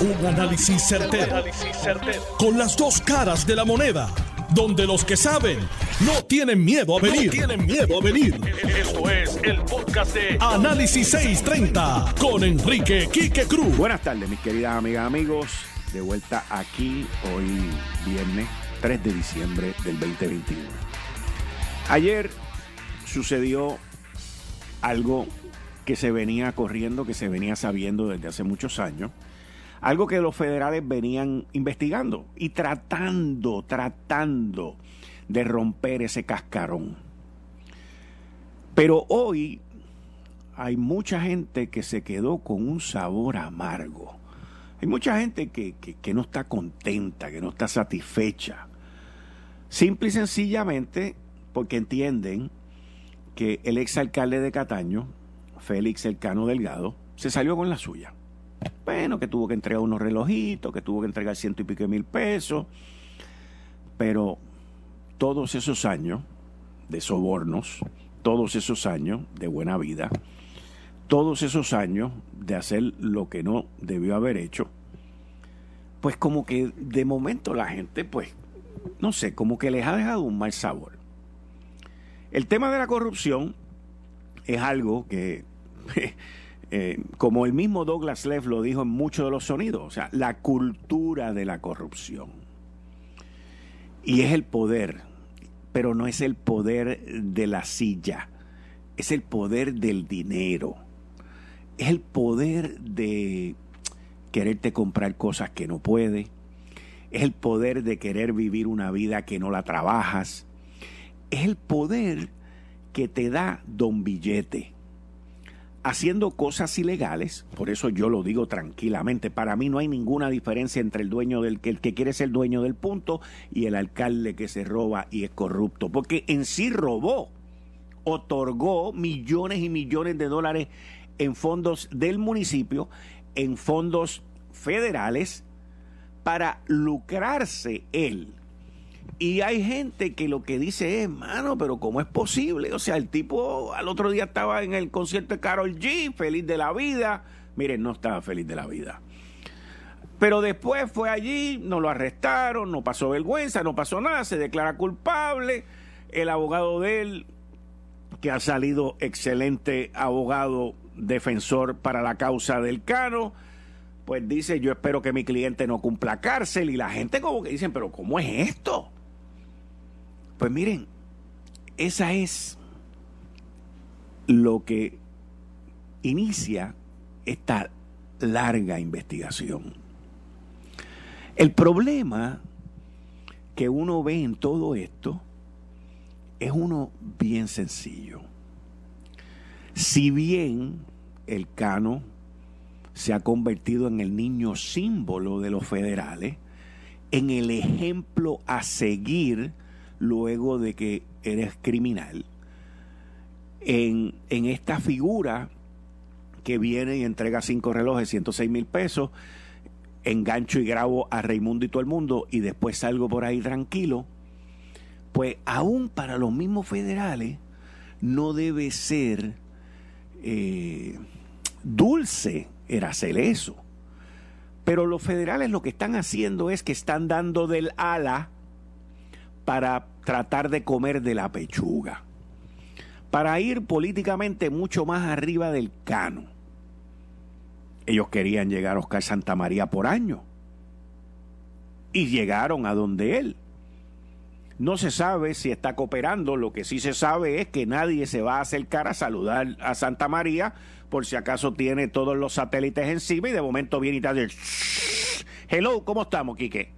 Un análisis certero, Con las dos caras de la moneda. Donde los que saben no tienen miedo a venir. tienen miedo a venir. Esto es el podcast de Análisis 630 con Enrique Quique Cruz. Buenas tardes, mis queridas amigas, amigos. De vuelta aquí hoy viernes 3 de diciembre del 2021. Ayer sucedió algo que se venía corriendo, que se venía sabiendo desde hace muchos años, algo que los federales venían investigando y tratando, tratando de romper ese cascarón. Pero hoy hay mucha gente que se quedó con un sabor amargo. Hay mucha gente que, que, no está contenta, que no está satisfecha. Simple y sencillamente porque entienden que el exalcalde de Cataño, Félix Elcano Delgado, se salió con la suya. Bueno, que tuvo que entregar unos relojitos, que tuvo que entregar ciento y pico de mil pesos, pero todos esos años de sobornos, todos esos años de buena vida, todos esos años de hacer lo que no debió haber hecho, pues como que de momento la gente, pues, no sé, como que les ha dejado un mal sabor. El tema de la corrupción es algo que, eh, como el mismo Douglas Leff lo dijo en muchos de los sonidos, o sea, la cultura de la corrupción. Y es el poder, pero no es el poder de la silla, es el poder del dinero, es el poder de quererte comprar cosas que no puede, es el poder de querer vivir una vida que no la trabajas, es el poder que te da don billete haciendo cosas ilegales, por eso yo lo digo tranquilamente, para mí no hay ninguna diferencia entre el dueño del el que quiere ser dueño del punto y el alcalde que se roba y es corrupto, porque en sí robó, otorgó millones y millones de dólares en fondos del municipio, en fondos federales para lucrarse él y hay gente que lo que dice es, mano, pero ¿cómo es posible? O sea, el tipo al otro día estaba en el concierto de Carol G, feliz de la vida. Miren, no estaba feliz de la vida. Pero después fue allí, no lo arrestaron, no pasó vergüenza, no pasó nada, se declara culpable. El abogado de él, que ha salido excelente abogado defensor para la causa del Cano, pues dice, yo espero que mi cliente no cumpla cárcel. Y la gente como que dicen, pero ¿cómo es esto? Pues miren, esa es lo que inicia esta larga investigación. El problema que uno ve en todo esto es uno bien sencillo. Si bien el Cano se ha convertido en el niño símbolo de los federales, en el ejemplo a seguir luego de que eres criminal, en, esta figura que viene y entrega cinco relojes, 106 mil pesos, engancho y grabo a Raimundo y todo el mundo y después salgo por ahí tranquilo, pues aún para los mismos federales no debe ser eh, dulce el hacer eso. Pero los federales lo que están haciendo es que están dando del ala para tratar de comer de la pechuga, para ir políticamente mucho más arriba del cano. Ellos querían llegar a Oscar Santa María por año y llegaron a donde él. No se sabe si está cooperando, lo que sí se sabe es que nadie se va a acercar a saludar a Santa María por si acaso tiene todos los satélites encima y de momento viene y te dice, hello, ¿cómo estamos, Quique?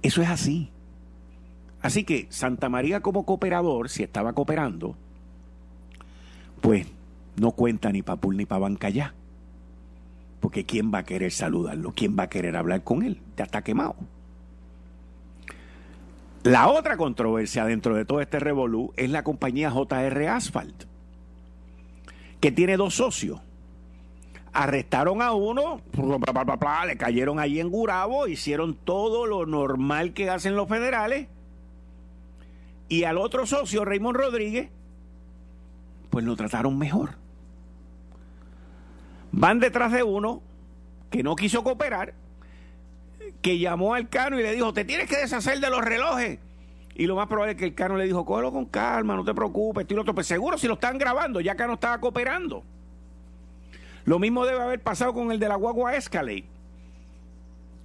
Eso es así. Así que Santa María como cooperador, si estaba cooperando, pues no cuenta ni para Pul ni para Bancayá. Porque ¿quién va a querer saludarlo? ¿Quién va a querer hablar con él? Ya está quemado. La otra controversia dentro de todo este revolú es la compañía JR Asphalt, que tiene dos socios. Arrestaron a uno, le cayeron allí en Gurabo, hicieron todo lo normal que hacen los federales y al otro socio, Raymond Rodríguez, pues lo trataron mejor. Van detrás de uno que no quiso cooperar, que llamó al Cano y le dijo, te tienes que deshacer de los relojes. Y lo más probable es que el Cano le dijo, cógelo con calma, no te preocupes, estoy otro. Pues seguro si lo están grabando, ya Cano estaba cooperando. Lo mismo debe haber pasado con el de la guagua Escalade.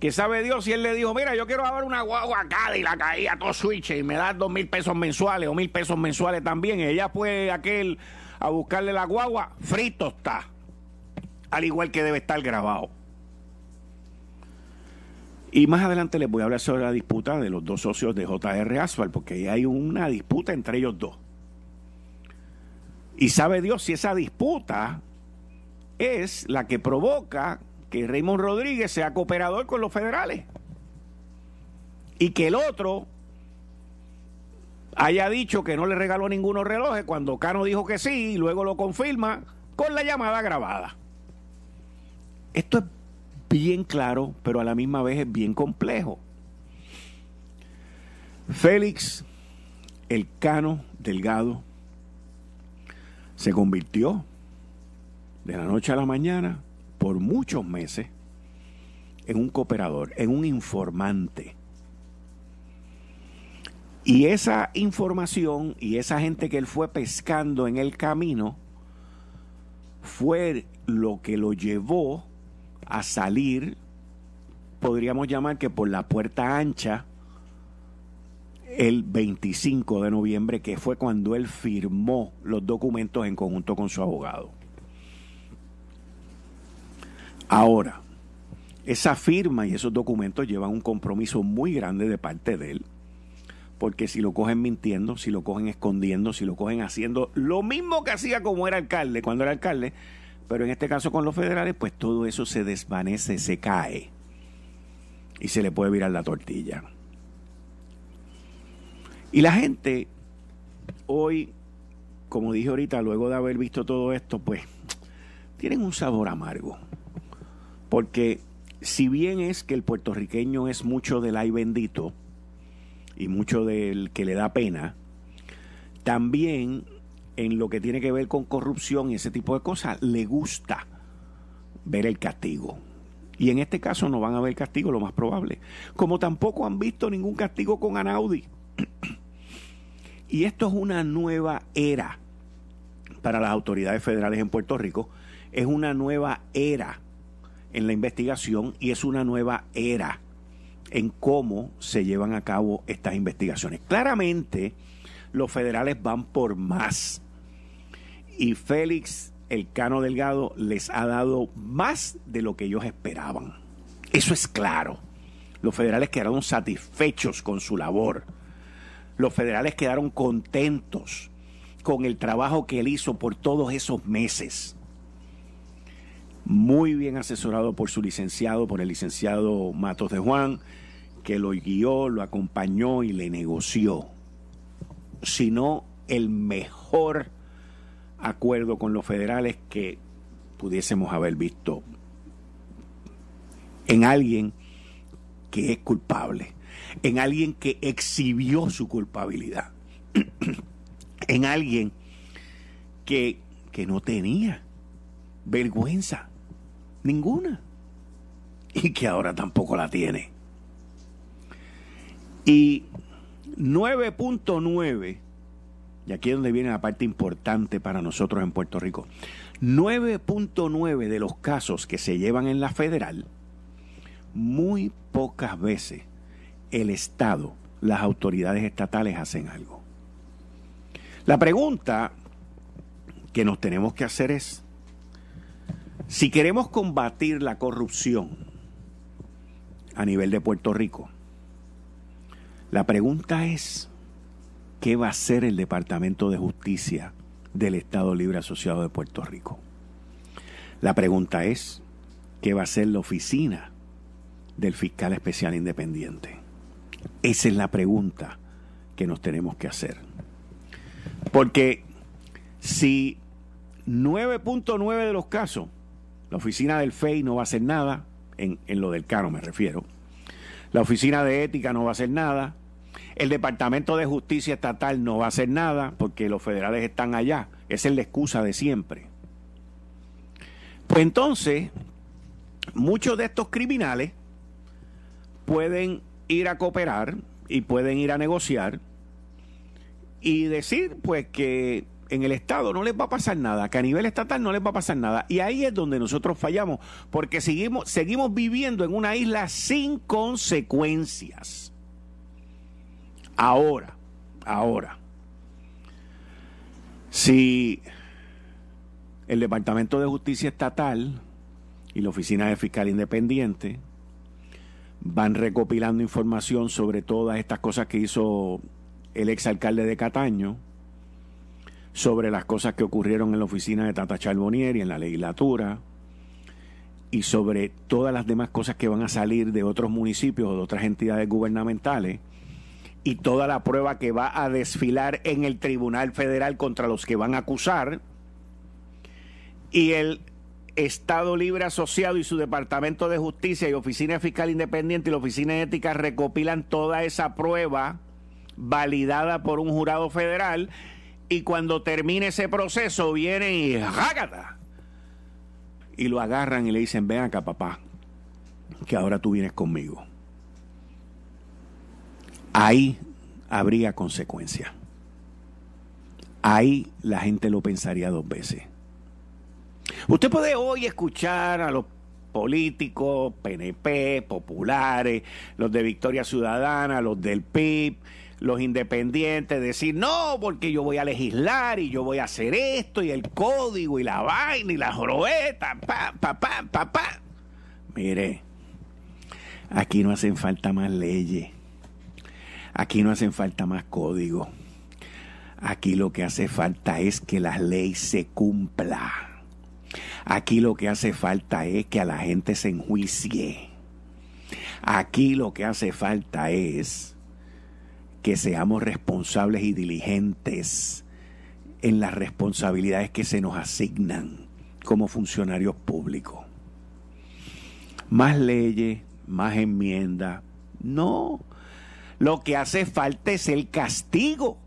Que sabe Dios si él le dijo, mira, yo quiero dar una guagua acá y la caía todo switch y me das dos mil pesos mensuales o mil pesos mensuales también. Ella fue aquel a buscarle la guagua, frito está. Al igual que debe estar grabado. Y más adelante les voy a hablar sobre la disputa de los dos socios de JR Asphalt, porque hay una disputa entre ellos dos. Y sabe Dios si esa disputa es la que provoca que Raymond Rodríguez sea cooperador con los federales. Y que el otro haya dicho que no le regaló ninguno relojes cuando Cano dijo que sí y luego lo confirma con la llamada grabada. Esto es bien claro, pero a la misma vez es bien complejo. Félix, el Cano Delgado, se convirtió de la noche a la mañana por muchos meses en un cooperador, en un informante. Y esa información y esa gente que él fue pescando en el camino fue lo que lo llevó a salir, podríamos llamar que por la puerta ancha, el 25 de noviembre, que fue cuando él firmó los documentos en conjunto con su abogado. Ahora, esa firma y esos documentos llevan un compromiso muy grande de parte de él, porque si lo cogen mintiendo, si lo cogen escondiendo, si lo cogen haciendo lo mismo que hacía como era alcalde, cuando era alcalde, pero en este caso con los federales, pues todo eso se desvanece, se cae y se le puede virar la tortilla. Y la gente hoy, como dije ahorita, luego de haber visto todo esto, pues tienen un sabor amargo. Porque si bien es que el puertorriqueño es mucho del ay bendito y mucho del que le da pena, también en lo que tiene que ver con corrupción y ese tipo de cosas, le gusta ver el castigo. Y en este caso no van a ver castigo, lo más probable. Como tampoco han visto ningún castigo con Anaudi. y esto es una nueva era para las autoridades federales en Puerto Rico. Es una nueva era en la investigación y es una nueva era en cómo se llevan a cabo estas investigaciones. Claramente, los federales van por más y Félix el Cano Delgado les ha dado más de lo que ellos esperaban. Eso es claro. Los federales quedaron satisfechos con su labor. Los federales quedaron contentos con el trabajo que él hizo por todos esos meses. Muy bien asesorado por su licenciado, por el licenciado Matos de Juan, que lo guió, lo acompañó y le negoció. Sino el mejor acuerdo con los federales que pudiésemos haber visto en alguien que es culpable, en alguien que exhibió su culpabilidad, en alguien que, que no tenía vergüenza ninguna y que ahora tampoco la tiene. Y 9.9 y aquí es donde viene la parte importante para nosotros en Puerto Rico. 9.9 de los casos que se llevan en la federal, muy pocas veces el Estado, las autoridades estatales hacen algo. La pregunta que nos tenemos que hacer es, si queremos combatir la corrupción a nivel de Puerto Rico, la pregunta es, qué va a hacer el Departamento de Justicia del Estado Libre Asociado de Puerto Rico. La pregunta es, ¿qué va a hacer la oficina del fiscal especial independiente? Esa es la pregunta que nos tenemos que hacer. Porque si 9.9 de los casos, la oficina del FEI no va a hacer nada, en, en lo del caro me refiero, la oficina de ética no va a hacer nada, el Departamento de Justicia Estatal no va a hacer nada porque los federales están allá. Esa es la excusa de siempre. Pues entonces, muchos de estos criminales pueden ir a cooperar y pueden ir a negociar y decir pues que en el Estado no les va a pasar nada, que a nivel estatal no les va a pasar nada. Y ahí es donde nosotros fallamos, porque seguimos, viviendo en una isla sin consecuencias. Ahora, ahora, si el Departamento de Justicia Estatal y la Oficina de Fiscal Independiente van recopilando información sobre todas estas cosas que hizo el exalcalde de Cataño, sobre las cosas que ocurrieron en la oficina de Tata Charbonier y en la legislatura, y sobre todas las demás cosas que van a salir de otros municipios o de otras entidades gubernamentales, y toda la prueba que va a desfilar en el Tribunal Federal contra los que van a acusar, y el Estado Libre Asociado y su Departamento de Justicia y Oficina Fiscal Independiente y la Oficina Ética recopilan toda esa prueba validada por un jurado federal y cuando termine ese proceso vienen y ¡jágata! Y lo agarran y le dicen, ven acá papá, que ahora tú vienes conmigo. Ahí habría consecuencia. Ahí la gente lo pensaría dos veces. Usted puede hoy escuchar a los políticos, PNP, populares, los de Victoria Ciudadana, los del PIB, los independientes, decir, no, porque yo voy a legislar y yo voy a hacer esto y el código y la vaina y la jorobeta, pa, pa, pa. Mire, aquí no hacen falta más leyes, aquí no hacen falta más código, aquí lo que hace falta es que la ley se cumpla. Aquí lo que hace falta es que a la gente se enjuicie. Aquí lo que hace falta es que seamos responsables y diligentes en las responsabilidades que se nos asignan como funcionarios públicos. Más leyes, más enmiendas. No, lo que hace falta es el castigo.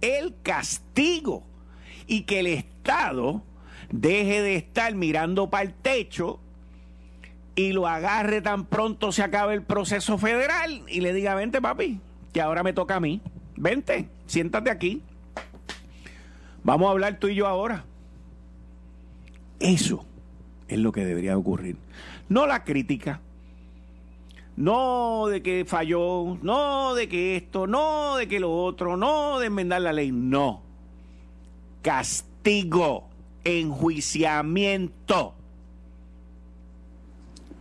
El castigo. Y que el Estado deje de estar mirando para el techo y lo agarre tan pronto se acabe el proceso federal y le diga, vente papi, que ahora me toca a mí. Vente, siéntate aquí. Vamos a hablar tú y yo ahora. Eso es lo que debería ocurrir. No la crítica. No de que falló, no de que esto, no de que lo otro, no de enmendar la ley, no. Castigo, enjuiciamiento.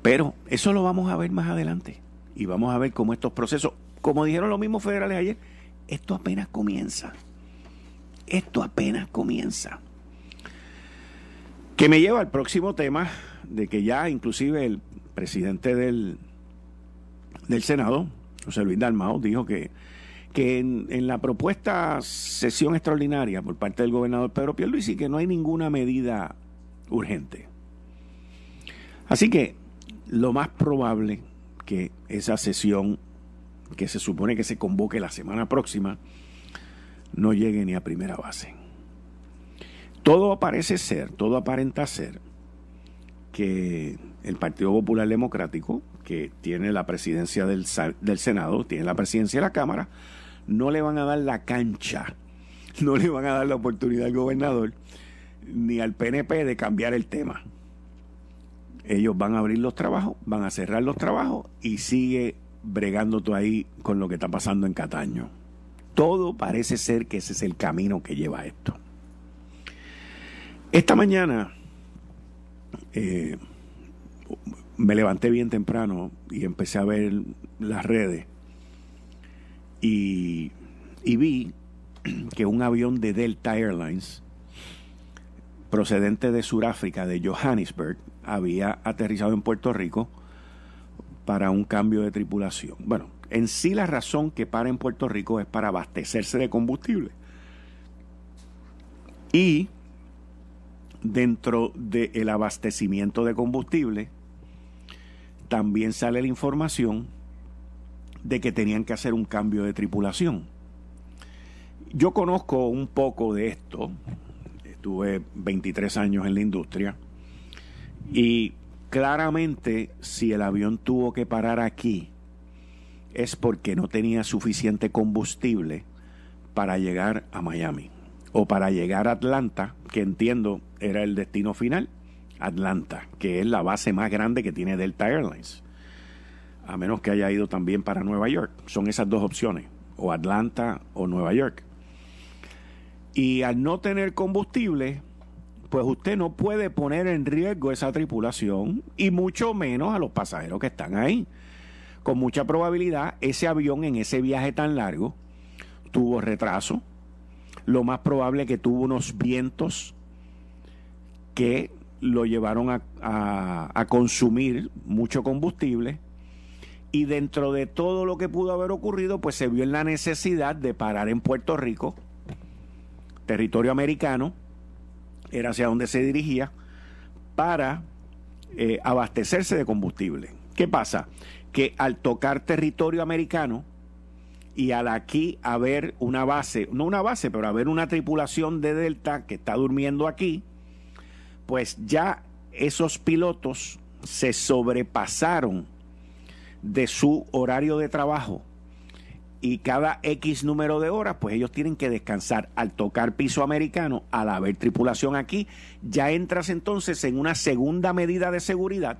Pero eso lo vamos a ver más adelante y vamos a ver cómo estos procesos como dijeron los mismos federales ayer, esto apenas comienza. Esto apenas comienza. Que me lleva al próximo tema de que ya inclusive el presidente del, del Senado, José Luis Dalmao, dijo que, que en, en, la propuesta sesión extraordinaria por parte del gobernador Pedro Pierluisi que no hay ninguna medida urgente. Así que lo más probable que esa sesión que se supone que se convoque la semana próxima, no llegue ni a primera base. Todo parece ser, todo aparenta ser que el Partido Popular Democrático, que tiene la presidencia del, del Senado, tiene la presidencia de la Cámara, no le van a dar la cancha, no le van a dar la oportunidad al gobernador ni al PNP de cambiar el tema. Ellos van a abrir los trabajos, van a cerrar los trabajos y sigue bregando tú ahí con lo que está pasando en Cataño. Todo parece ser que ese es el camino que lleva a esto. Esta mañana eh, me levanté bien temprano y empecé a ver las redes y, y vi que un avión de Delta Airlines procedente de Sudáfrica, de Johannesburg, había aterrizado en Puerto Rico para un cambio de tripulación. Bueno, en sí la razón que para en Puerto Rico es para abastecerse de combustible. Y dentro del abastecimiento de combustible, también sale la información de que tenían que hacer un cambio de tripulación. Yo conozco un poco de esto, estuve 23 años en la industria y claramente si el avión tuvo que parar aquí es porque no tenía suficiente combustible para llegar a Miami o para llegar a Atlanta, que entiendo era el destino final, Atlanta, que es la base más grande que tiene Delta Airlines, a menos que haya ido también para Nueva York. Son esas dos opciones, o Atlanta o Nueva York. Y al no tener combustible, pues usted no puede poner en riesgo esa tripulación y mucho menos a los pasajeros que están ahí. Con mucha probabilidad, ese avión en ese viaje tan largo tuvo retraso. Lo más probable que tuvo unos vientos que lo llevaron a, a consumir mucho combustible y dentro de todo lo que pudo haber ocurrido, pues se vio en la necesidad de parar en Puerto Rico territorio americano, era hacia donde se dirigía, para eh, abastecerse de combustible. ¿Qué pasa? Que al tocar territorio americano y al aquí haber una base, no una base, pero haber una tripulación de Delta que está durmiendo aquí, pues ya esos pilotos se sobrepasaron de su horario de trabajo y cada X número de horas, pues ellos tienen que descansar. Al tocar piso americano, al haber tripulación aquí, ya entras entonces en una segunda medida de seguridad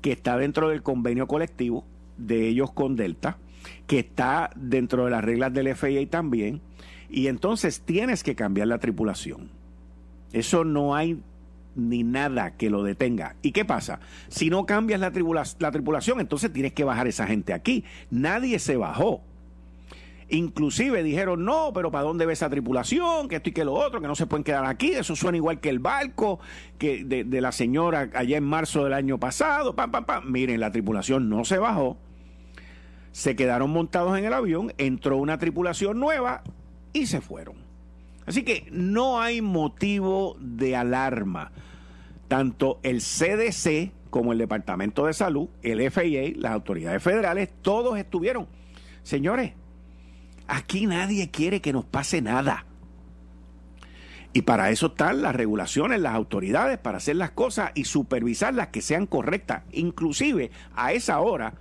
que está dentro del convenio colectivo de ellos con Delta, que está dentro de las reglas del FAA también, y entonces tienes que cambiar la tripulación. Eso no hay ni nada que lo detenga. ¿Y qué pasa? Si no cambias la, la tripulación, entonces tienes que bajar esa gente aquí. Nadie se bajó. Inclusive dijeron, no, pero ¿para dónde ve esa tripulación? Que esto y que lo otro, que no se pueden quedar aquí. Eso suena igual que el barco que de, la señora allá en marzo del año pasado. Pam, pam, pam. Miren, la tripulación no se bajó. Se quedaron montados en el avión, entró una tripulación nueva y se fueron. Así que no hay motivo de alarma. Tanto el CDC como el Departamento de Salud, el FAA, las autoridades federales, todos estuvieron. Señores, Aquí nadie quiere que nos pase nada. Y para eso están las regulaciones, las autoridades, para hacer las cosas y supervisarlas que sean correctas. Inclusive a esa hora,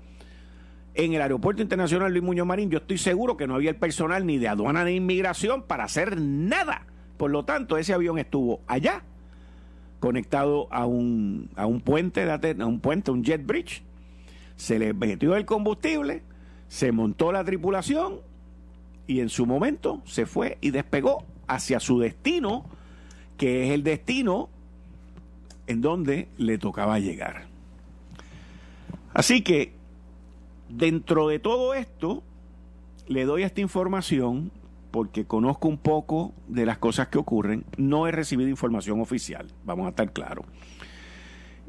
en el Aeropuerto Internacional Luis Muñoz Marín, yo estoy seguro que no había el personal ni de aduana ni inmigración para hacer nada. Por lo tanto, ese avión estuvo allá, conectado a un, a un puente, a un puente, un jet bridge. Se le metió el combustible, se montó la tripulación y en su momento se fue y despegó hacia su destino, que es el destino en donde le tocaba llegar. Así que, dentro de todo esto, le doy esta información porque conozco un poco de las cosas que ocurren. No he recibido información oficial, vamos a estar claros.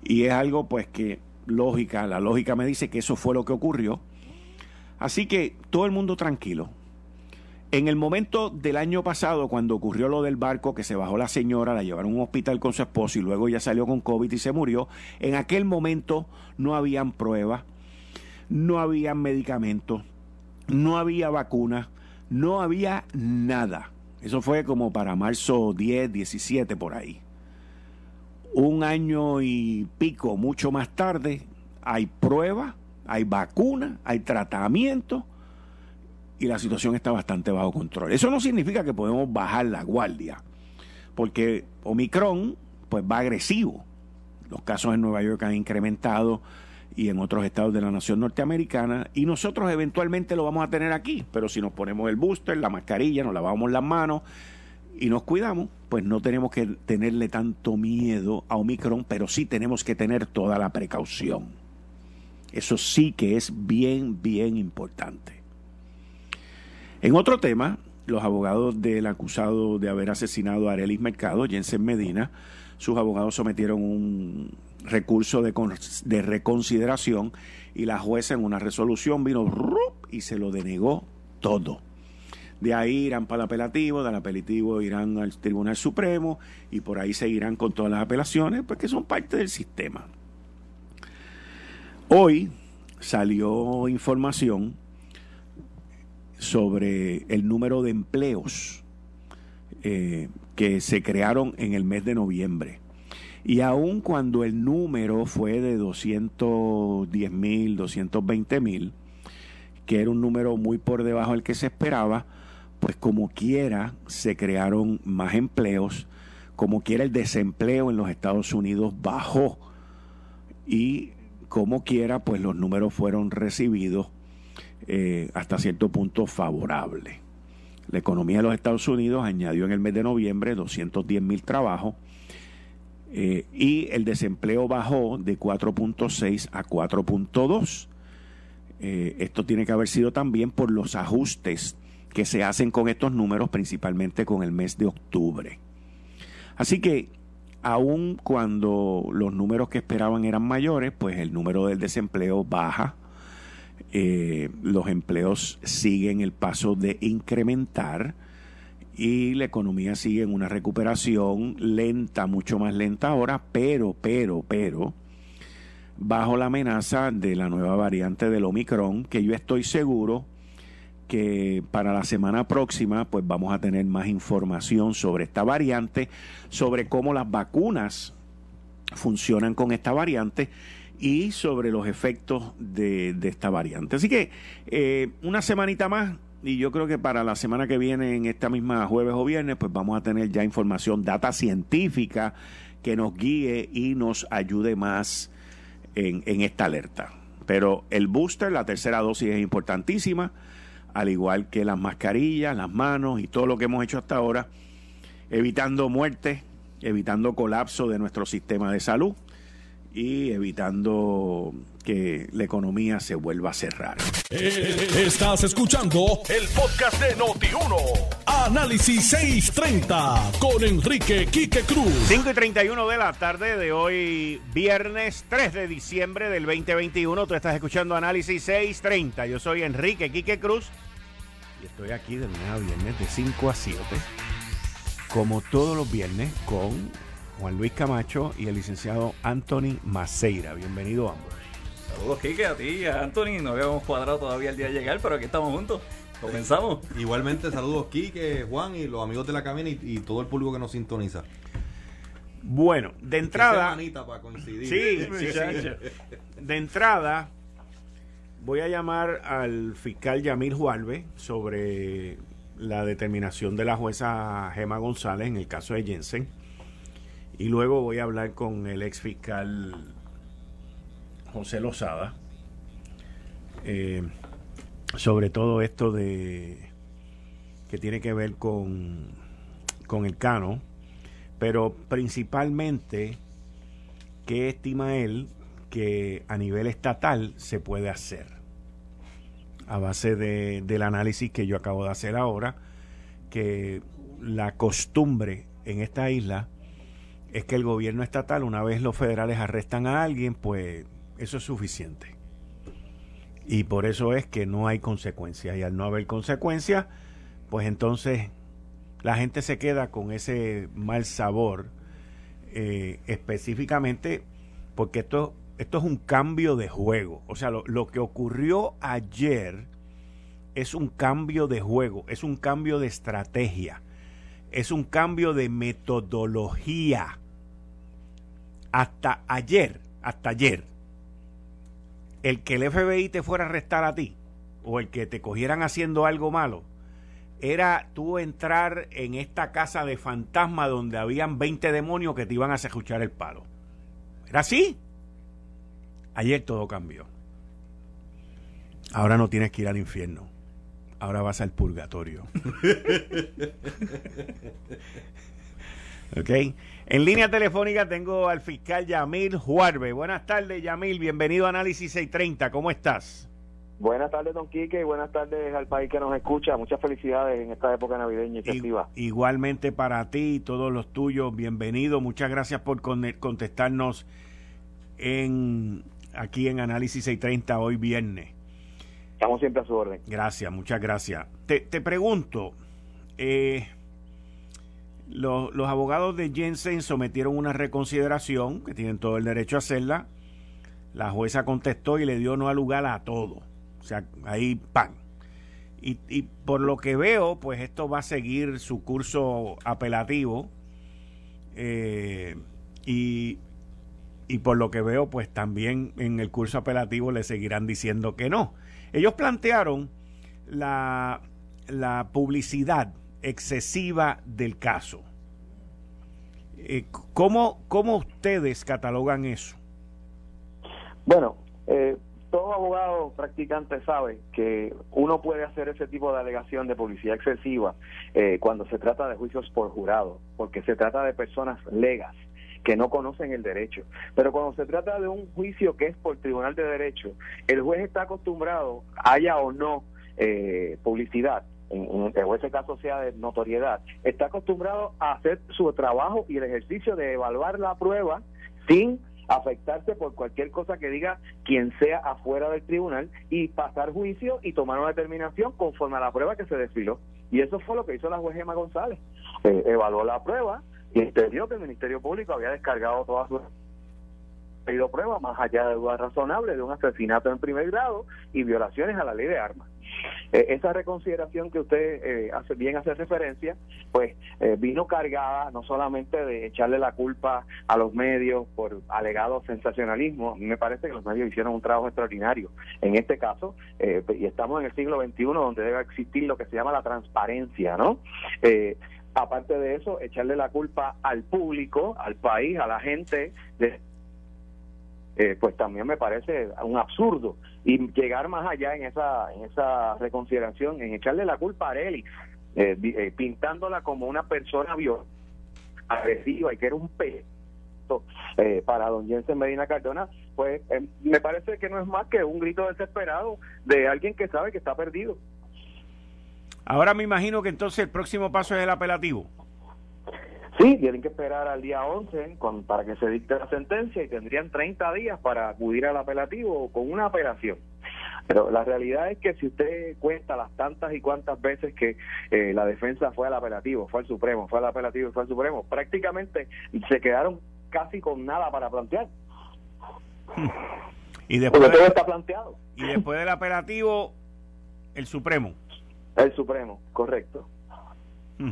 Y es algo pues que lógica, la lógica me dice que eso fue lo que ocurrió. Así que todo el mundo tranquilo, en el momento del año pasado, cuando ocurrió lo del barco, que se bajó la señora, la llevaron a un hospital con su esposo y luego ya salió con COVID y se murió, en aquel momento no habían pruebas, no había medicamentos, no había vacunas, no había nada. Eso fue como para marzo 10, 17 por ahí. Un año y pico, mucho más tarde, hay pruebas, hay vacunas, hay tratamiento y la situación está bastante bajo control. Eso no significa que podemos bajar la guardia, porque Omicron pues va agresivo. Los casos en Nueva York han incrementado y en otros estados de la nación norteamericana y nosotros eventualmente lo vamos a tener aquí, pero si nos ponemos el booster, la mascarilla, nos lavamos las manos y nos cuidamos, pues no tenemos que tenerle tanto miedo a Omicron, pero sí tenemos que tener toda la precaución. Eso sí que es bien, bien importante. En otro tema, los abogados del acusado de haber asesinado a Arelis Mercado, Jensen Medina, sus abogados sometieron un recurso de, de reconsideración y la jueza en una resolución vino y se lo denegó todo. De ahí irán para el apelativo, del apelativo irán al Tribunal Supremo y por ahí seguirán con todas las apelaciones, porque son parte del sistema. Hoy salió información sobre el número de empleos eh, que se crearon en el mes de noviembre. Y aun cuando el número fue de 210 mil, 220 mil, que era un número muy por debajo del que se esperaba, pues como quiera se crearon más empleos, como quiera el desempleo en los Estados Unidos bajó y como quiera pues los números fueron recibidos eh, hasta cierto punto favorables. La economía de los Estados Unidos añadió en el mes de noviembre 210 mil trabajos eh, y el desempleo bajó de 4.6 a 4.2. Eh, esto tiene que haber sido también por los ajustes que se hacen con estos números, principalmente con el mes de octubre. Así que, aun cuando los números que esperaban eran mayores, pues el número del desempleo baja, eh, los empleos siguen el paso de incrementar y la economía sigue en una recuperación lenta, mucho más lenta ahora, pero, pero, pero, bajo la amenaza de la nueva variante del Omicron, que yo estoy seguro que para la semana próxima pues vamos a tener más información sobre esta variante, sobre cómo las vacunas funcionan con esta variante y sobre los efectos de, esta variante. Así que eh, una semanita más y yo creo que para la semana que viene, en esta misma jueves o viernes, pues vamos a tener ya información, data científica que nos guíe y nos ayude más en, en esta alerta. Pero el booster, la tercera dosis es importantísima, al igual que las mascarillas, las manos y todo lo que hemos hecho hasta ahora, evitando muerte, evitando colapso de nuestro sistema de salud y evitando que la economía se vuelva a cerrar. Eh, estás escuchando el podcast de Noti1. Análisis 630 con Enrique Quique Cruz. 5 y 31 de la tarde de hoy, viernes 3 de diciembre del 2021. Tú estás escuchando Análisis 630. Yo soy Enrique Quique Cruz y estoy aquí de lunes a viernes de 5 a 7. Como todos los viernes con Juan Luis Camacho y el licenciado Anthony Maceira. Bienvenido ambos. Saludos, Kike, a ti y a Anthony. No habíamos cuadrado todavía el día de llegar, pero aquí estamos juntos. Comenzamos. Igualmente, saludos, Kike, Juan y los amigos de la cabina y, todo el público que nos sintoniza. Bueno, de entrada. para coincidir. Sí, sí, sí. De entrada, voy a llamar al fiscal Yamil Jualve sobre la determinación de la jueza Gema González en el caso de Jensen y luego voy a hablar con el ex fiscal José Lozada eh, sobre todo esto de que tiene que ver con, con el cano, pero principalmente qué estima él que a nivel estatal se puede hacer a base de, del análisis que yo acabo de hacer ahora, que la costumbre en esta isla es que el gobierno estatal, una vez los federales arrestan a alguien, pues eso es suficiente. Y por eso es que no hay consecuencias. Y al no haber consecuencias, pues entonces la gente se queda con ese mal sabor, eh, específicamente porque esto, esto es un cambio de juego. O sea, lo, lo que ocurrió ayer es un cambio de juego, es un cambio de estrategia, es un cambio de metodología hasta ayer, hasta ayer, el que el FBI te fuera a arrestar a ti o el que te cogieran haciendo algo malo, era tú entrar en esta casa de fantasma donde habían 20 demonios que te iban a escuchar el palo. ¿Era así? Ayer todo cambió. Ahora no tienes que ir al infierno. Ahora vas al purgatorio. ¿Ok? En línea telefónica tengo al fiscal Yamil Juarbe. Buenas tardes, Yamil. Bienvenido a Análisis 630. ¿Cómo estás? Buenas tardes, don Quique, y buenas tardes al país que nos escucha. Muchas felicidades en esta época navideña y festiva. Igualmente para ti y todos los tuyos, bienvenido. Muchas gracias por contestarnos en aquí en Análisis 630 hoy viernes. Estamos siempre a su orden. Gracias, muchas gracias. Te, te pregunto, eh, los, abogados de Jensen sometieron una reconsideración, que tienen todo el derecho a hacerla. La jueza contestó y le dio no al lugar a todo. O sea, ahí pan. Y, y, por lo que veo, pues esto va a seguir su curso apelativo. Eh, y, y por lo que veo, pues también en el curso apelativo le seguirán diciendo que no. Ellos plantearon la, la publicidad excesiva del caso. Eh, ¿cómo, ¿Cómo ustedes catalogan eso? Bueno, eh, todo abogado practicante sabe que uno puede hacer ese tipo de alegación de publicidad excesiva eh, cuando se trata de juicios por jurado, porque se trata de personas legas que no conocen el derecho. Pero cuando se trata de un juicio que es por tribunal de derecho, el juez está acostumbrado, haya o no eh, publicidad, en, en, ese caso sea de notoriedad, está acostumbrado a hacer su trabajo y el ejercicio de evaluar la prueba sin afectarse por cualquier cosa que diga quien sea afuera del tribunal y pasar juicio y tomar una determinación conforme a la prueba que se desfiló. Y eso fue lo que hizo la juez Gemma González. Eh, evaluó la prueba y entendió que el Ministerio Público había descargado todas sus pedido más allá de dudas razonables de un asesinato en primer grado y violaciones a la ley de armas. Eh, esa reconsideración que usted eh, hace, bien hace referencia, pues eh, vino cargada no solamente de echarle la culpa a los medios por alegado sensacionalismo, a mí me parece que los medios hicieron un trabajo extraordinario en este caso, y estamos en el siglo XXI donde debe existir lo que se llama la transparencia, ¿no? aparte de eso, echarle la culpa al público, al país, a la gente eh, pues también me parece un absurdo y llegar más allá en esa en esa reconsideración en echarle la culpa a Arely eh, eh, pintándola como una persona violenta agresiva y que era un peso para don Jensen Medina Cardona pues me parece que no es más que un grito desesperado de alguien que sabe que está perdido. Ahora me imagino que entonces el próximo paso es el apelativo Sí, tienen que esperar al día 11 con, para que se dicte la sentencia y tendrían 30 días para acudir al apelativo con una apelación. Pero la realidad es que si usted cuenta las tantas y cuantas veces que eh, la defensa fue al apelativo, fue al Supremo, fue al apelativo y fue al Supremo, prácticamente se quedaron casi con nada para plantear. Y después, todo está planteado. Y después del apelativo, el Supremo. El Supremo, correcto. Hmm.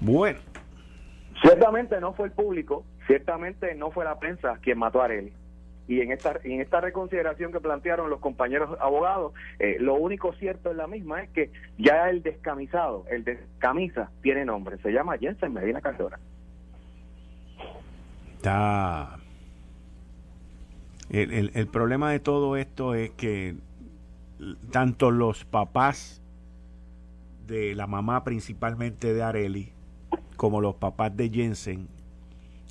Bueno. Ciertamente no fue el público, ciertamente no fue la prensa quien mató a Areli. Y en esta, en esta reconsideración que plantearon los compañeros abogados, eh, lo único cierto en la misma es que ya el descamisado, el descamisa, tiene nombre, se llama Jensen Medina Cardona. Está. El, el, el problema de todo esto es que tanto los papás de la mamá principalmente de Areli como los papás de Jensen,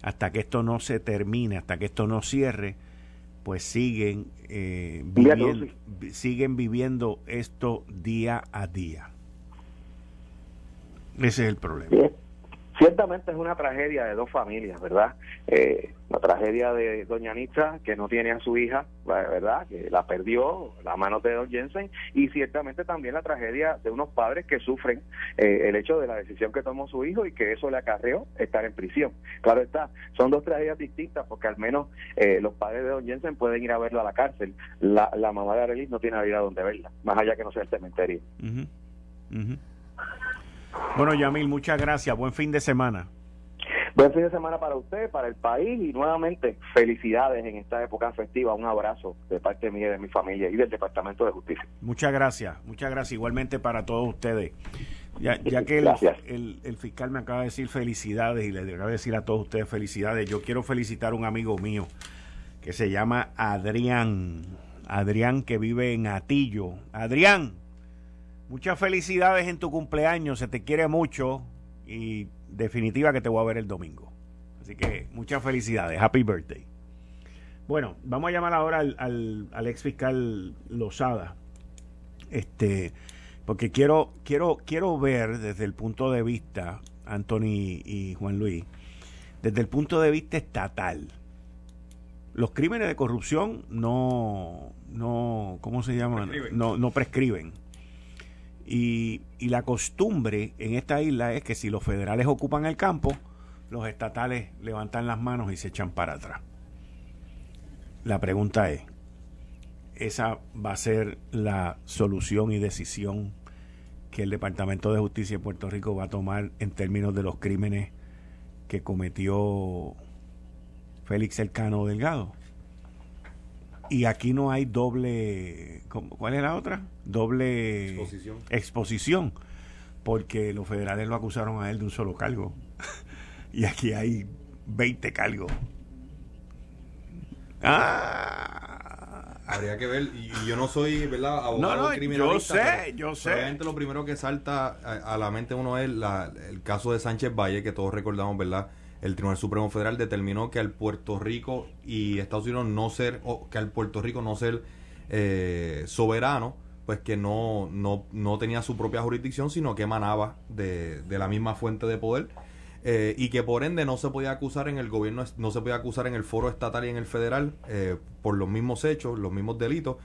hasta que esto no se termine, hasta que esto no cierre, pues siguen, eh, viviendo, siguen viviendo esto día a día. Ese es el problema. Ciertamente es una tragedia de dos familias, ¿verdad? Eh, la tragedia de doña Anita, que no tiene a su hija, ¿verdad? Que la perdió la mano de don Jensen, y ciertamente también la tragedia de unos padres que sufren eh, el hecho de la decisión que tomó su hijo y que eso le acarreó estar en prisión. Claro está, son dos tragedias distintas porque al menos eh, los padres de don Jensen pueden ir a verlo a la cárcel. La, la mamá de Arelis no tiene vida donde verla, más allá que no sea el cementerio. Bueno, Yamil, muchas gracias. Buen fin de semana. Buen fin de semana para usted, para el país y nuevamente felicidades en esta época festiva. Un abrazo de parte mía, de mi familia y del Departamento de Justicia. Muchas gracias, muchas gracias igualmente para todos ustedes. Ya, ya que el, el, fiscal me acaba de decir felicidades y le acaba de decir a todos ustedes felicidades, yo quiero felicitar a un amigo mío que se llama Adrián. Adrián que vive en Atillo. Adrián, Muchas felicidades en tu cumpleaños, se te quiere mucho y definitiva que te voy a ver el domingo. Así que muchas felicidades, happy birthday. Bueno, vamos a llamar ahora al, al, ex fiscal Lozada. Este, porque quiero, quiero, quiero ver desde el punto de vista, Anthony y Juan Luis, desde el punto de vista estatal. Los crímenes de corrupción no, no, ¿cómo se llaman? No, no prescriben. Y, la costumbre en esta isla es que si los federales ocupan el campo, los estatales levantan las manos y se echan para atrás. La pregunta es, ¿esa va a ser la solución y decisión que el Departamento de Justicia de Puerto Rico va a tomar en términos de los crímenes que cometió Félix Elcano Delgado. Y aquí no hay doble, ¿cuál es la otra? Doble exposición. exposición, porque los federales lo acusaron a él de un solo cargo. y aquí hay 20 cargos. Ah. Habría que ver, y yo no soy, ¿verdad? Abogado no, Yo sé, yo sé. Obviamente lo primero que salta a, la mente uno es el caso de Sánchez Valle, que todos recordamos, ¿verdad? El Tribunal Supremo Federal determinó que al Puerto Rico y Estados Unidos no ser, o que al Puerto Rico no ser eh, soberano, pues que no, no, no, tenía su propia jurisdicción, sino que emanaba de, de la misma fuente de poder. Eh, y que por ende no se podía acusar en el gobierno, no se podía acusar en el foro estatal y en el federal eh, por los mismos hechos, los mismos delitos.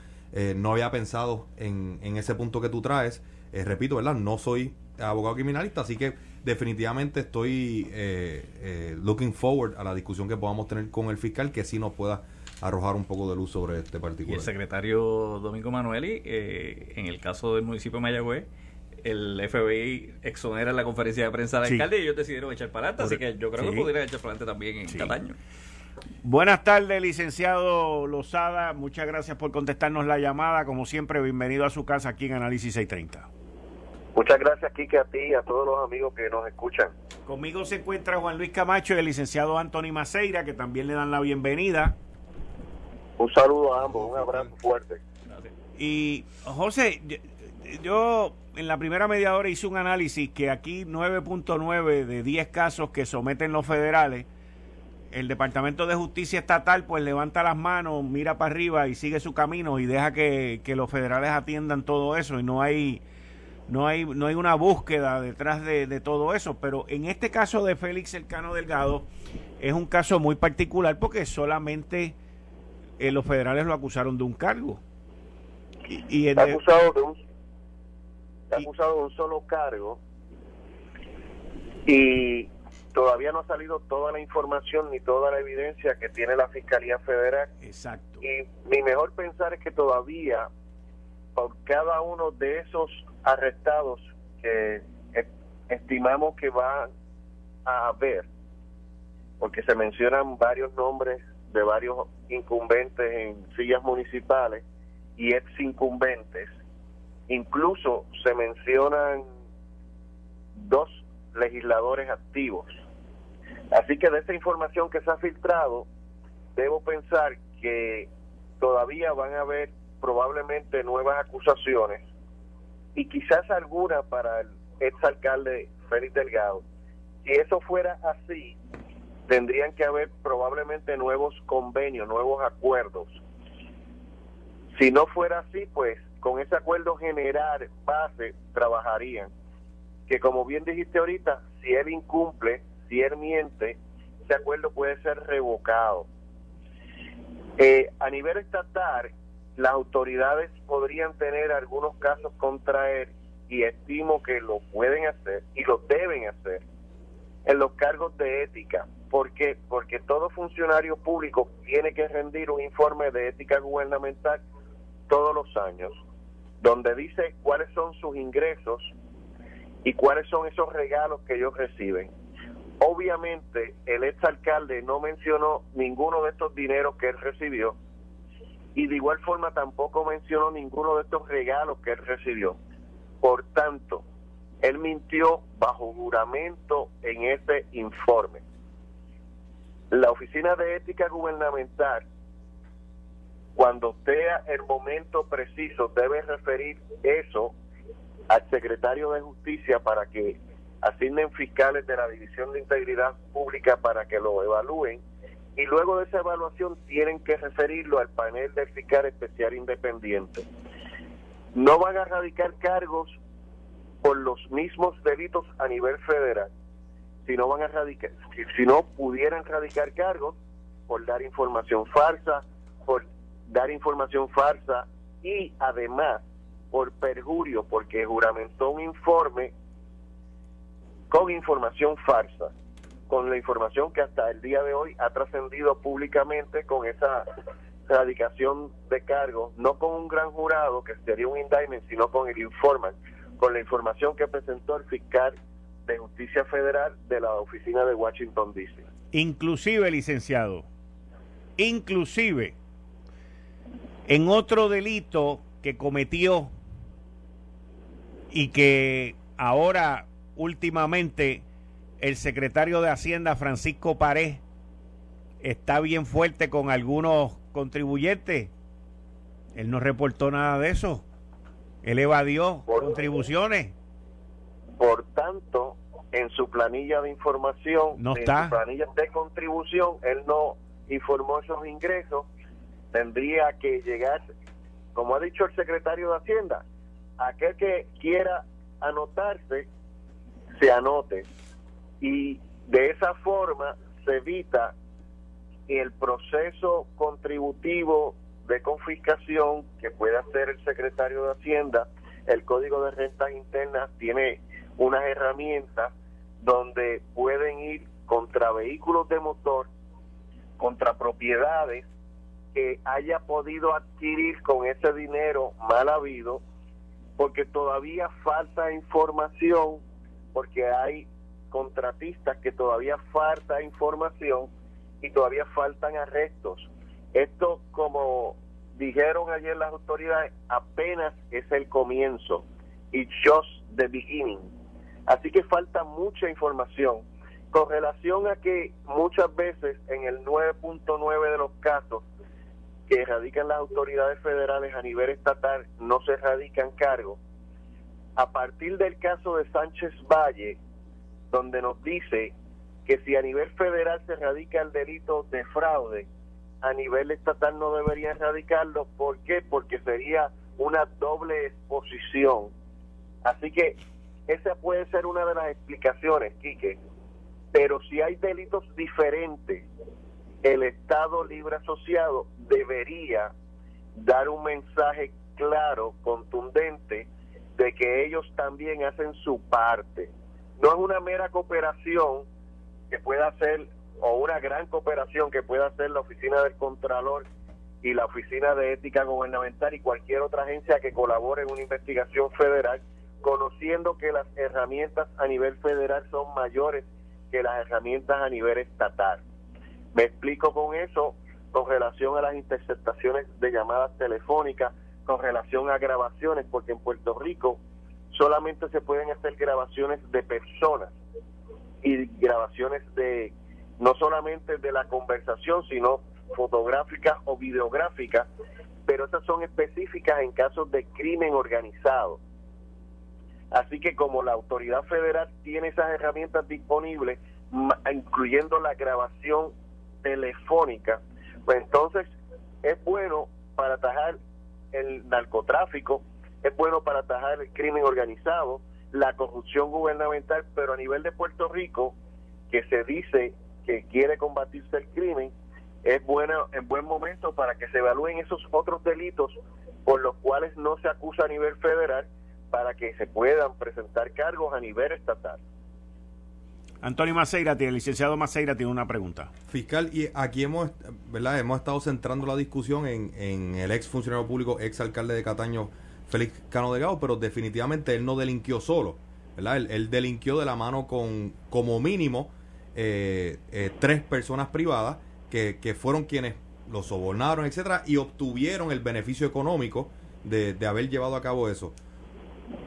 no había pensado en, en, ese punto que tú traes. repito, ¿verdad? No soy abogado criminalista, así que definitivamente estoy eh, eh, looking forward a la discusión que podamos tener con el fiscal que sí nos pueda arrojar un poco de luz sobre este particular. Y el secretario Domingo Manueli, eh, en el caso del municipio de Mayagüez, el FBI exonera la conferencia de prensa del alcalde y ellos decidieron echar para adelante, así que yo creo que podrían echar para adelante también en Cataño. Buenas tardes, licenciado Lozada. Muchas gracias por contestarnos la llamada. Como siempre, bienvenido a su casa aquí en Análisis 630. Muchas gracias, Kike, a ti y a todos los amigos que nos escuchan. Conmigo se encuentra Juan Luis Camacho y el licenciado Anthony Maceira, que también le dan la bienvenida. Un saludo a ambos, un abrazo fuerte. Y, José, yo en la primera media hora hice un análisis que aquí 9.9 de 10 casos que someten los federales, el Departamento de Justicia Estatal pues levanta las manos, mira para arriba y sigue su camino y deja que, que los federales atiendan todo eso y no hay no hay, no hay una búsqueda detrás de, todo eso, pero en este caso de Félix Elcano Delgado es un caso muy particular porque solamente eh, los federales lo acusaron de un cargo. Y, está, acusado de un, acusado de un solo cargo y todavía no ha salido toda la información ni toda la evidencia que tiene la Fiscalía Federal. Exacto. Y mi mejor pensar es que todavía por cada uno de esos arrestados que estimamos que van a haber, porque se mencionan varios nombres de varios incumbentes en sillas municipales y ex incumbentes. Incluso se mencionan dos legisladores activos. Así que de esa información que se ha filtrado, debo pensar que todavía van a haber probablemente nuevas acusaciones y quizás alguna para el exalcalde Félix Delgado. Si eso fuera así, tendrían que haber probablemente nuevos convenios, nuevos acuerdos. Si no fuera así, pues con ese acuerdo general base trabajarían. Que como bien dijiste ahorita, si él incumple, si él miente, ese acuerdo puede ser revocado. Eh, a nivel estatal, las autoridades podrían tener algunos casos contra él y estimo que lo pueden hacer y lo deben hacer en los cargos de ética. ¿Por qué? Porque todo funcionario público tiene que rendir un informe de ética gubernamental todos los años, donde dice cuáles son sus ingresos y cuáles son esos regalos que ellos reciben. Obviamente, el exalcalde no mencionó ninguno de estos dineros que él recibió, y de igual forma tampoco mencionó ninguno de estos regalos que él recibió. Por tanto, él mintió bajo juramento en ese informe. La Oficina de Ética Gubernamental, cuando sea el momento preciso, debe referir eso al secretario de Justicia para que asignen fiscales de la División de Integridad Pública para que lo evalúen y luego de esa evaluación tienen que referirlo al panel del fiscal especial independiente. No van a radicar cargos por los mismos delitos a nivel federal, sino van a radicar, si no pudieran radicar cargos por dar información falsa, por dar información falsa y además por perjurio, porque juramentó un informe con información falsa con la información que hasta el día de hoy ha trascendido públicamente con esa radicación de cargo, no con un gran jurado que sería un indictment, sino con el informe, con la información que presentó el fiscal de Justicia Federal de la oficina de Washington, D.C. Inclusive, licenciado, inclusive en otro delito que cometió y que ahora últimamente el secretario de Hacienda Francisco Pared está bien fuerte con algunos contribuyentes. Él no reportó nada de eso. Él evadió contribuciones. Por tanto, en su planilla de información, no en su planilla de contribución, él no informó esos ingresos. Tendría que llegar, como ha dicho el secretario de Hacienda, aquel que quiera anotarse, se anote. Y de esa forma se evita el proceso contributivo de confiscación que puede hacer el secretario de Hacienda, el Código de Rentas Internas tiene unas herramientas donde pueden ir contra vehículos de motor, contra propiedades que haya podido adquirir con ese dinero mal habido, porque todavía falta información, porque hay contratistas que todavía falta información y todavía faltan arrestos. Esto, como dijeron ayer las autoridades, apenas es el comienzo. It's just the beginning. Así que falta mucha información. Con relación a que muchas veces en el 9.9 de los casos que radican las autoridades federales a nivel estatal no se radican cargos, a partir del caso de Sánchez Valle, donde nos dice que si a nivel federal se radica el delito de fraude, a nivel estatal no debería erradicarlo. ¿Por qué? Porque sería una doble exposición. Así que esa puede ser una de las explicaciones, Quique. Pero si hay delitos diferentes, el Estado Libre Asociado debería dar un mensaje claro, contundente, de que ellos también hacen su parte. No es una mera cooperación que pueda hacer o una gran cooperación que pueda hacer la Oficina del Contralor y la Oficina de Ética Gubernamental y cualquier otra agencia que colabore en una investigación federal, conociendo que las herramientas a nivel federal son mayores que las herramientas a nivel estatal. Me explico con eso con relación a las interceptaciones de llamadas telefónicas, con relación a grabaciones, porque en Puerto Rico solamente se pueden hacer grabaciones de personas y grabaciones de no solamente de la conversación, sino fotográficas o videográficas, pero esas son específicas en casos de crimen organizado. Así que como la autoridad federal tiene esas herramientas disponibles, incluyendo la grabación telefónica, pues entonces es bueno para atajar el narcotráfico, es bueno para atajar el crimen organizado, la corrupción gubernamental, pero a nivel de Puerto Rico, que se dice que quiere combatirse el crimen, es bueno, en buen momento para que se evalúen esos otros delitos por los cuales no se acusa a nivel federal para que se puedan presentar cargos a nivel estatal. Antonio Maceira, el licenciado Maceira tiene una pregunta. Fiscal, y aquí hemos, ¿verdad? hemos estado centrando la discusión en, en el ex funcionario público, ex alcalde de Cataño, Félix Cano Delgado, pero definitivamente él no delinquió solo, ¿verdad? Él, delinquió de la mano con, como mínimo, eh, eh, tres personas privadas que, que, fueron quienes lo sobornaron, etcétera, y obtuvieron el beneficio económico de, de haber llevado a cabo eso.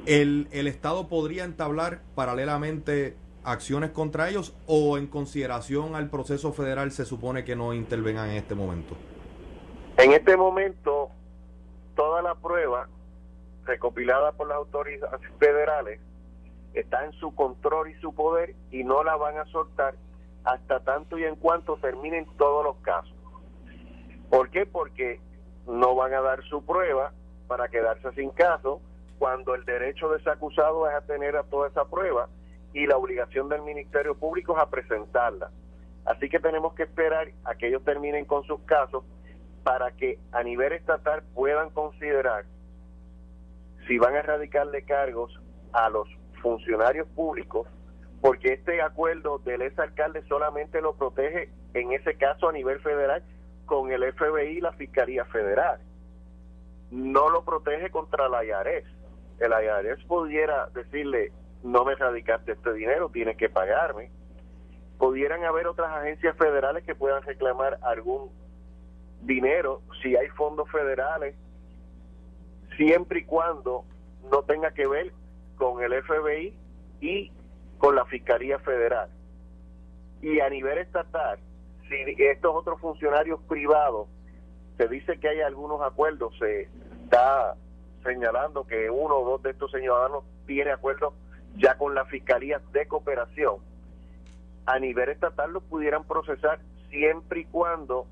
El, el Estado podría entablar paralelamente acciones contra ellos o en consideración al proceso federal se supone que no intervengan en este momento? En este momento, toda la prueba recopilada por las autoridades federales está en su control y su poder y no la van a soltar hasta tanto y en cuanto terminen todos los casos. ¿Por qué? Porque no van a dar su prueba para quedarse sin caso cuando el derecho de ese acusado es a tener a toda esa prueba y la obligación del Ministerio Público es a presentarla. Así que tenemos que esperar a que ellos terminen con sus casos para que a nivel estatal puedan considerar si van a erradicarle cargos a los funcionarios públicos, porque este acuerdo del ex alcalde solamente lo protege en ese caso a nivel federal con el FBI y la Fiscalía Federal. No lo protege contra la IARES. El IARES pudiera decirle, no me radicaste este dinero, tienes que pagarme. Pudieran haber otras agencias federales que puedan reclamar algún dinero si hay fondos federales, siempre y cuando no tenga que ver con el FBI y con la Fiscalía Federal. Y a nivel estatal, si estos otros funcionarios privados se dice que hay algunos acuerdos, se está señalando que uno o dos de estos ciudadanos tiene acuerdos ya con la Fiscalía de Cooperación. A nivel estatal lo pudieran procesar siempre y cuando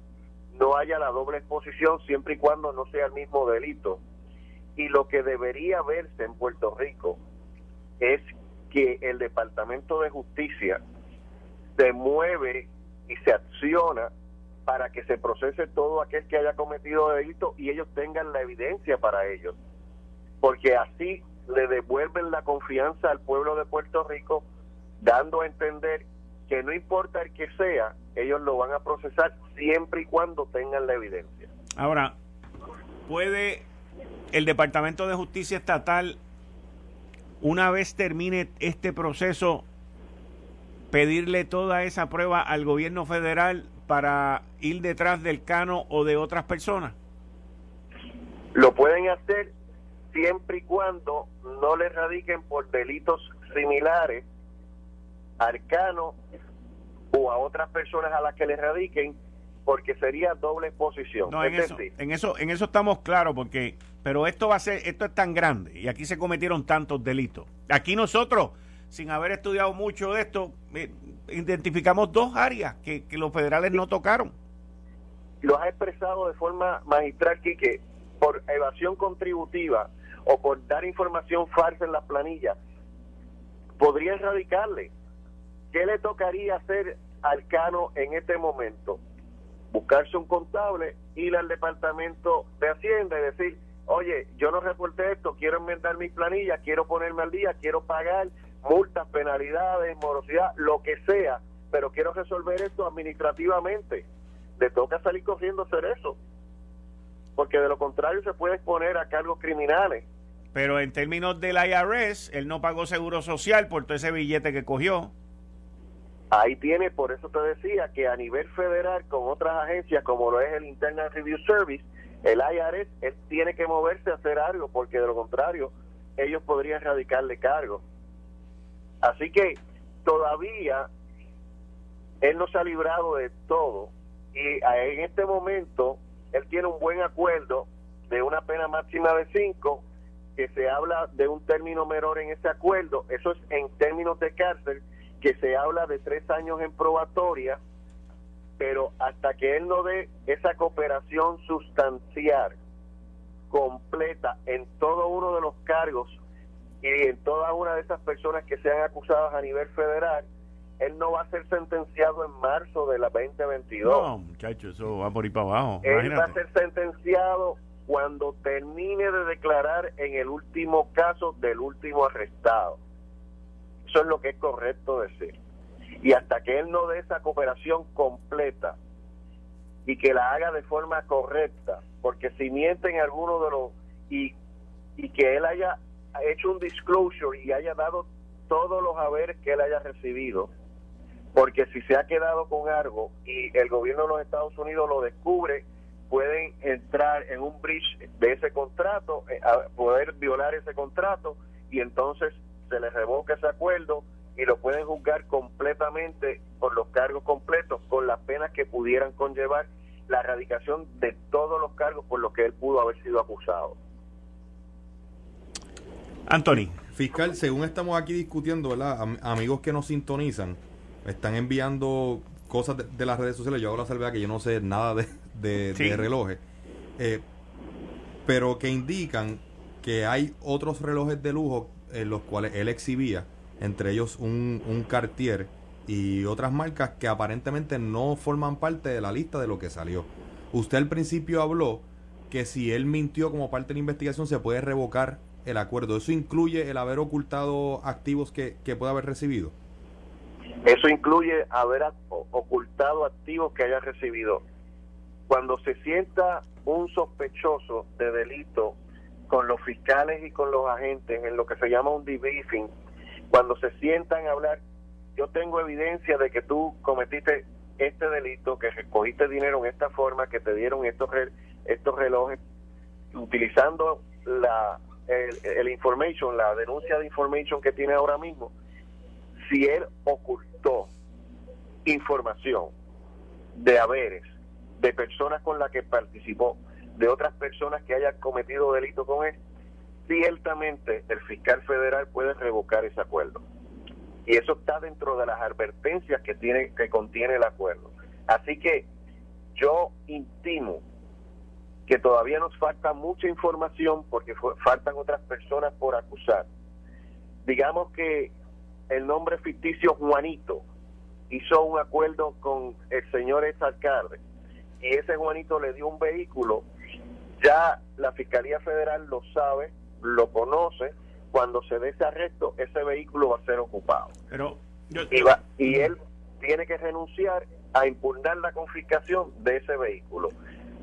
no haya la doble exposición, siempre y cuando no sea el mismo delito. Y lo que debería verse en Puerto Rico es que el Departamento de Justicia se mueve y se acciona para que se procese todo aquel que haya cometido delito y ellos tengan la evidencia para ellos. Porque así le devuelven la confianza al pueblo de Puerto Rico, dando a entender que no importa el que sea, ellos lo van a procesar siempre y cuando tengan la evidencia. Ahora, ¿puede el Departamento de Justicia Estatal, una vez termine este proceso, pedirle toda esa prueba al gobierno federal para ir detrás del Cano o de otras personas? Lo pueden hacer siempre y cuando no le radiquen por delitos similares al Cano o a otras personas a las que le radiquen porque sería doble exposición. No, en, eso, en eso, en eso estamos claros, porque, pero esto va a ser, esto es tan grande y aquí se cometieron tantos delitos. Aquí nosotros, sin haber estudiado mucho de esto, eh, identificamos dos áreas que, los federales no tocaron. Lo has expresado de forma magistral, que por evasión contributiva o por dar información falsa en las planillas, podría erradicarle. ¿Qué le tocaría hacer al Cano en este momento? Buscarse un contable, ir al departamento de Hacienda y decir, oye, yo no reporté esto, quiero enmendar mis planillas, quiero ponerme al día, quiero pagar multas, penalidades, morosidad, lo que sea, pero quiero resolver esto administrativamente. Le toca salir corriendo a hacer eso, porque de lo contrario se puede exponer a cargos criminales. Pero en términos del IRS, él no pagó seguro social por todo ese billete que cogió. Ahí tiene, por eso te decía que a nivel federal, con otras agencias como lo es el Internal Review Service, el IRS, él tiene que moverse a hacer algo, porque de lo contrario, ellos podrían radicarle cargo. Así que todavía él no se ha librado de todo y en este momento él tiene un buen acuerdo de una pena máxima de cinco que se habla de un término menor en ese acuerdo, eso es en términos de cárcel, que se habla de tres años en probatoria, pero hasta que él no dé esa cooperación sustancial, completa, en todo uno de los cargos y en toda una de esas personas que sean acusadas a nivel federal, él no va a ser sentenciado en marzo de la 2022. No, muchachos, eso va por ir para abajo. Él va a ser sentenciado cuando termine de declarar en el último caso del último arrestado. Eso es lo que es correcto decir. Y hasta que él no dé esa cooperación completa y que la haga de forma correcta, porque si mienten alguno de los y, y que él haya hecho un disclosure y haya dado todos los haberes que él haya recibido, porque si se ha quedado con algo y el gobierno de los Estados Unidos lo descubre, pueden entrar en un breach de ese contrato, eh, poder violar ese contrato y entonces se les revoca ese acuerdo y lo pueden juzgar completamente por los cargos completos, con las penas que pudieran conllevar la erradicación de todos los cargos por los que él pudo haber sido acusado. Anthony. Fiscal, según estamos aquí discutiendo, ¿verdad? amigos que nos sintonizan, están enviando cosas de, las redes sociales. Yo hago la salvedad que yo no sé nada de, de, relojes. Eh, pero que indican que hay otros relojes de lujo en los cuales él exhibía, entre ellos un, un Cartier y otras marcas que aparentemente no forman parte de la lista de lo que salió. Usted al principio habló que si él mintió como parte de la investigación se puede revocar el acuerdo. ¿Eso incluye el haber ocultado activos que, que pueda haber recibido? Eso incluye haber ocultado activos que haya recibido. Cuando se sienta un sospechoso de delito con los fiscales y con los agentes en lo que se llama un debriefing, cuando se sientan a hablar, yo tengo evidencia de que tú cometiste este delito, que recogiste dinero en esta forma, que te dieron estos, estos relojes, utilizando la el, el information, la denuncia de information que tiene ahora mismo, si él ocultó información de haberes de personas con las que participó, de otras personas que hayan cometido delito con él, ciertamente el fiscal federal puede revocar ese acuerdo. Y eso está dentro de las advertencias que tiene que contiene el acuerdo. Así que yo intimo que todavía nos falta mucha información porque faltan otras personas por acusar. Digamos que el nombre ficticio Juanito hizo un acuerdo con el señor ex alcalde y ese Juanito le dio un vehículo, ya la Fiscalía Federal lo sabe, lo conoce, cuando se dé ese arresto, ese vehículo va a ser ocupado. Pero y, y él tiene que renunciar a impugnar la confiscación de ese vehículo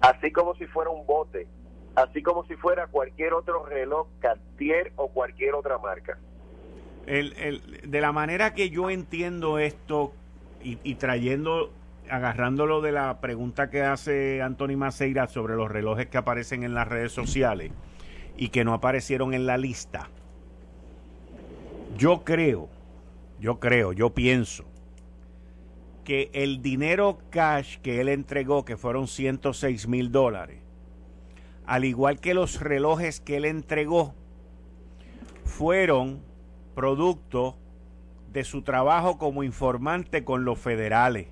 así como si fuera un bote, así como si fuera cualquier otro reloj Cartier o cualquier otra marca. El, el, de la manera que yo entiendo esto y, y, trayendo, agarrándolo de la pregunta que hace Anthony Maceira sobre los relojes que aparecen en las redes sociales y que no aparecieron en la lista, yo creo, yo creo, yo pienso que el dinero cash que él entregó, que fueron 106 mil dólares, al igual que los relojes que él entregó, fueron producto de su trabajo como informante con los federales.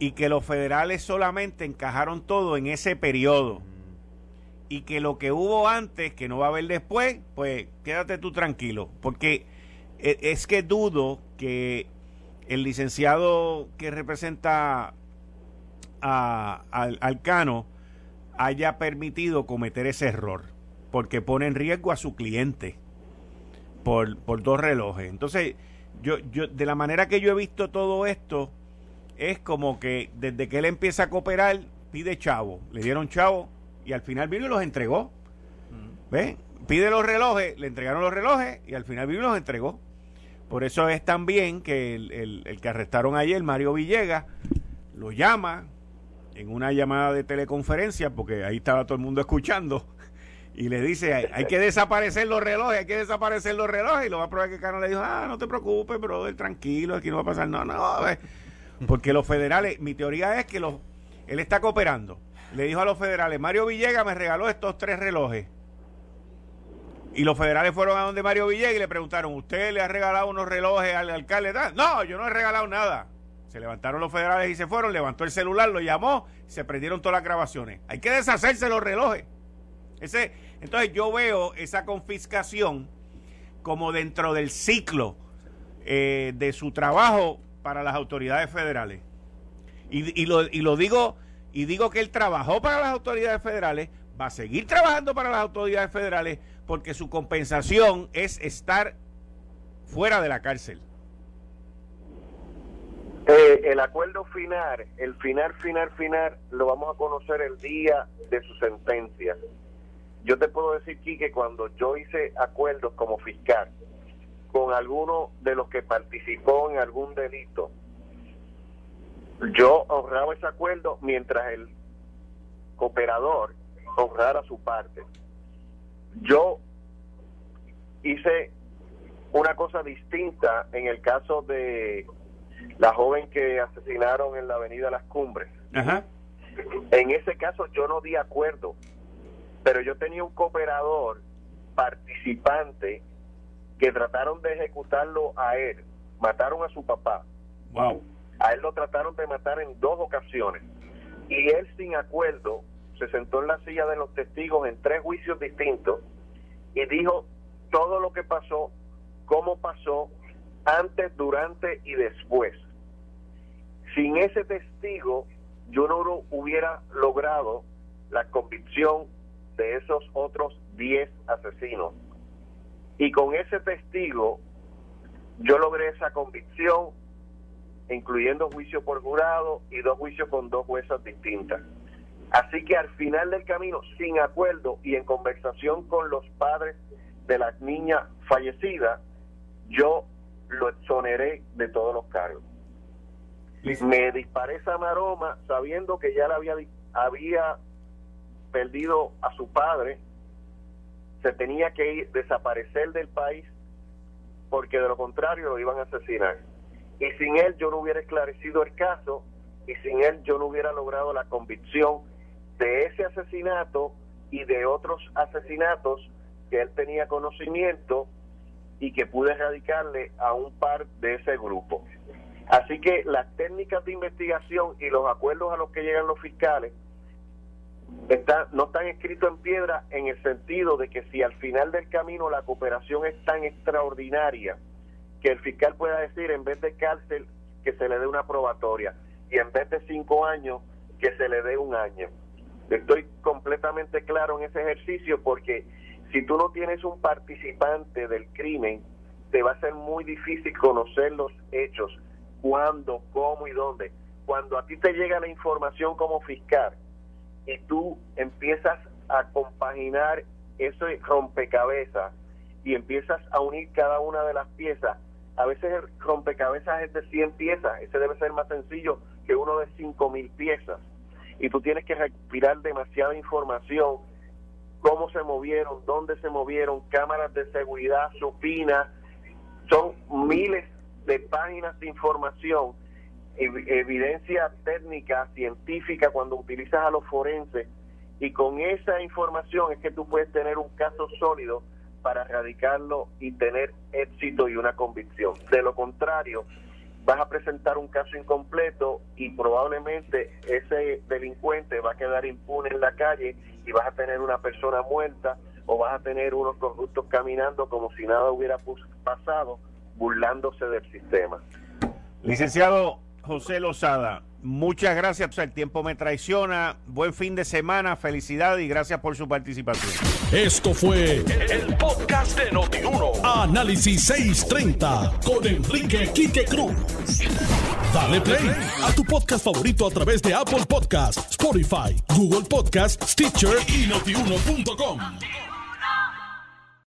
Y que los federales solamente encajaron todo en ese periodo. Y que lo que hubo antes, que no va a haber después, pues quédate tú tranquilo. Porque e, es que dudo que el licenciado que representa a, al, Cano haya permitido cometer ese error, porque pone en riesgo a su cliente por, por dos relojes. Entonces, yo, yo, de la manera que yo he visto todo esto, es como que desde que él empieza a cooperar, pide chavo. Le dieron chavo y al final vino y los entregó. ¿Ven? Pide los relojes, le entregaron los relojes y al final vino y los entregó. Por eso es también que el, que arrestaron ayer, Mario Villegas, lo llama en una llamada de teleconferencia, porque ahí estaba todo el mundo escuchando, y le dice, hay, que desaparecer los relojes, hay que desaparecer los relojes, y lo va a probar que Cano le dijo, ah, no te preocupes, brother, tranquilo, aquí no va a pasar nada, no, no, porque los federales, mi teoría es que los, él está cooperando. Le dijo a los federales, Mario Villegas me regaló estos tres relojes y los federales fueron a donde Mario Villegas y le preguntaron, ¿usted le ha regalado unos relojes al alcalde? No, yo no he regalado nada. Se levantaron los federales y se fueron, levantó el celular, lo llamó, se prendieron todas las grabaciones. Hay que deshacerse los relojes. Ese, entonces yo veo esa confiscación como dentro del ciclo eh, de su trabajo para las autoridades federales. Y, lo, y lo digo, y digo que él trabajó para las autoridades federales, va a seguir trabajando para las autoridades federales porque su compensación es estar fuera de la cárcel. Eh, el acuerdo final, el final, final, final, lo vamos a conocer el día de su sentencia. Yo te puedo decir, que cuando yo hice acuerdos como fiscal con alguno de los que participó en algún delito, yo honraba ese acuerdo mientras el cooperador honrara su parte yo hice una cosa distinta en el caso de la joven que asesinaron en la avenida Las Cumbres. En ese caso yo no di acuerdo, pero yo tenía un cooperador participante que trataron de ejecutarlo a él, mataron a su papá. Wow. A él lo trataron de matar en dos ocasiones y él sin acuerdo se sentó en la silla de los testigos en tres juicios distintos y dijo todo lo que pasó, cómo pasó, antes, durante y después. Sin ese testigo, yo no hubiera logrado la convicción de esos otros 10 asesinos. Y con ese testigo, yo logré esa convicción, incluyendo juicio por jurado y dos juicios con dos juezas distintas. Así que al final del camino, sin acuerdo y en conversación con los padres de la niña fallecida, yo lo exoneré de todos los cargos. Me disparé esa maroma sabiendo que ya le había, había perdido a su padre, se tenía que ir, desaparecer del país porque de lo contrario lo iban a asesinar. Y sin él yo no hubiera esclarecido el caso y sin él yo no hubiera logrado la convicción de ese asesinato y de otros asesinatos que él tenía conocimiento y que pude erradicarle a un par de ese grupo. Así que las técnicas de investigación y los acuerdos a los que llegan los fiscales no están escritos en piedra en el sentido de que si al final del camino la cooperación es tan extraordinaria que el fiscal pueda decir en vez de cárcel que se le dé una probatoria y en vez de cinco años que se le dé un año. Estoy completamente claro en ese ejercicio porque si tú no tienes un participante del crimen, te va a ser muy difícil conocer los hechos, cuándo, cómo y dónde. Cuando a ti te llega la información como fiscal y tú empiezas a compaginar ese rompecabezas y empiezas a unir cada una de las piezas, a veces el rompecabezas es de 100 piezas, ese debe ser más sencillo que uno de 5000 piezas. Y tú tienes que respirar demasiada información, cómo se movieron, dónde se movieron, cámaras de seguridad, supinas, son miles de páginas de información, evidencia técnica, científica, cuando utilizas a los forenses, y con esa información es que tú puedes tener un caso sólido para erradicarlo y tener éxito y una convicción. De lo contrario, vas a presentar un caso incompleto y probablemente ese delincuente va a quedar impune en la calle y vas a tener una persona muerta o vas a tener unos corruptos caminando como si nada hubiera pasado, burlándose del sistema. Licenciado José Lozada, muchas gracias. El tiempo me traiciona. Buen fin de semana, felicidad y gracias por su participación. Esto fue el, podcast de Notiuno. Análisis 630 con Enrique Quique Cruz. Dale play a tu podcast favorito a través de Apple Podcasts, Spotify, Google Podcasts, Stitcher y notiuno.com.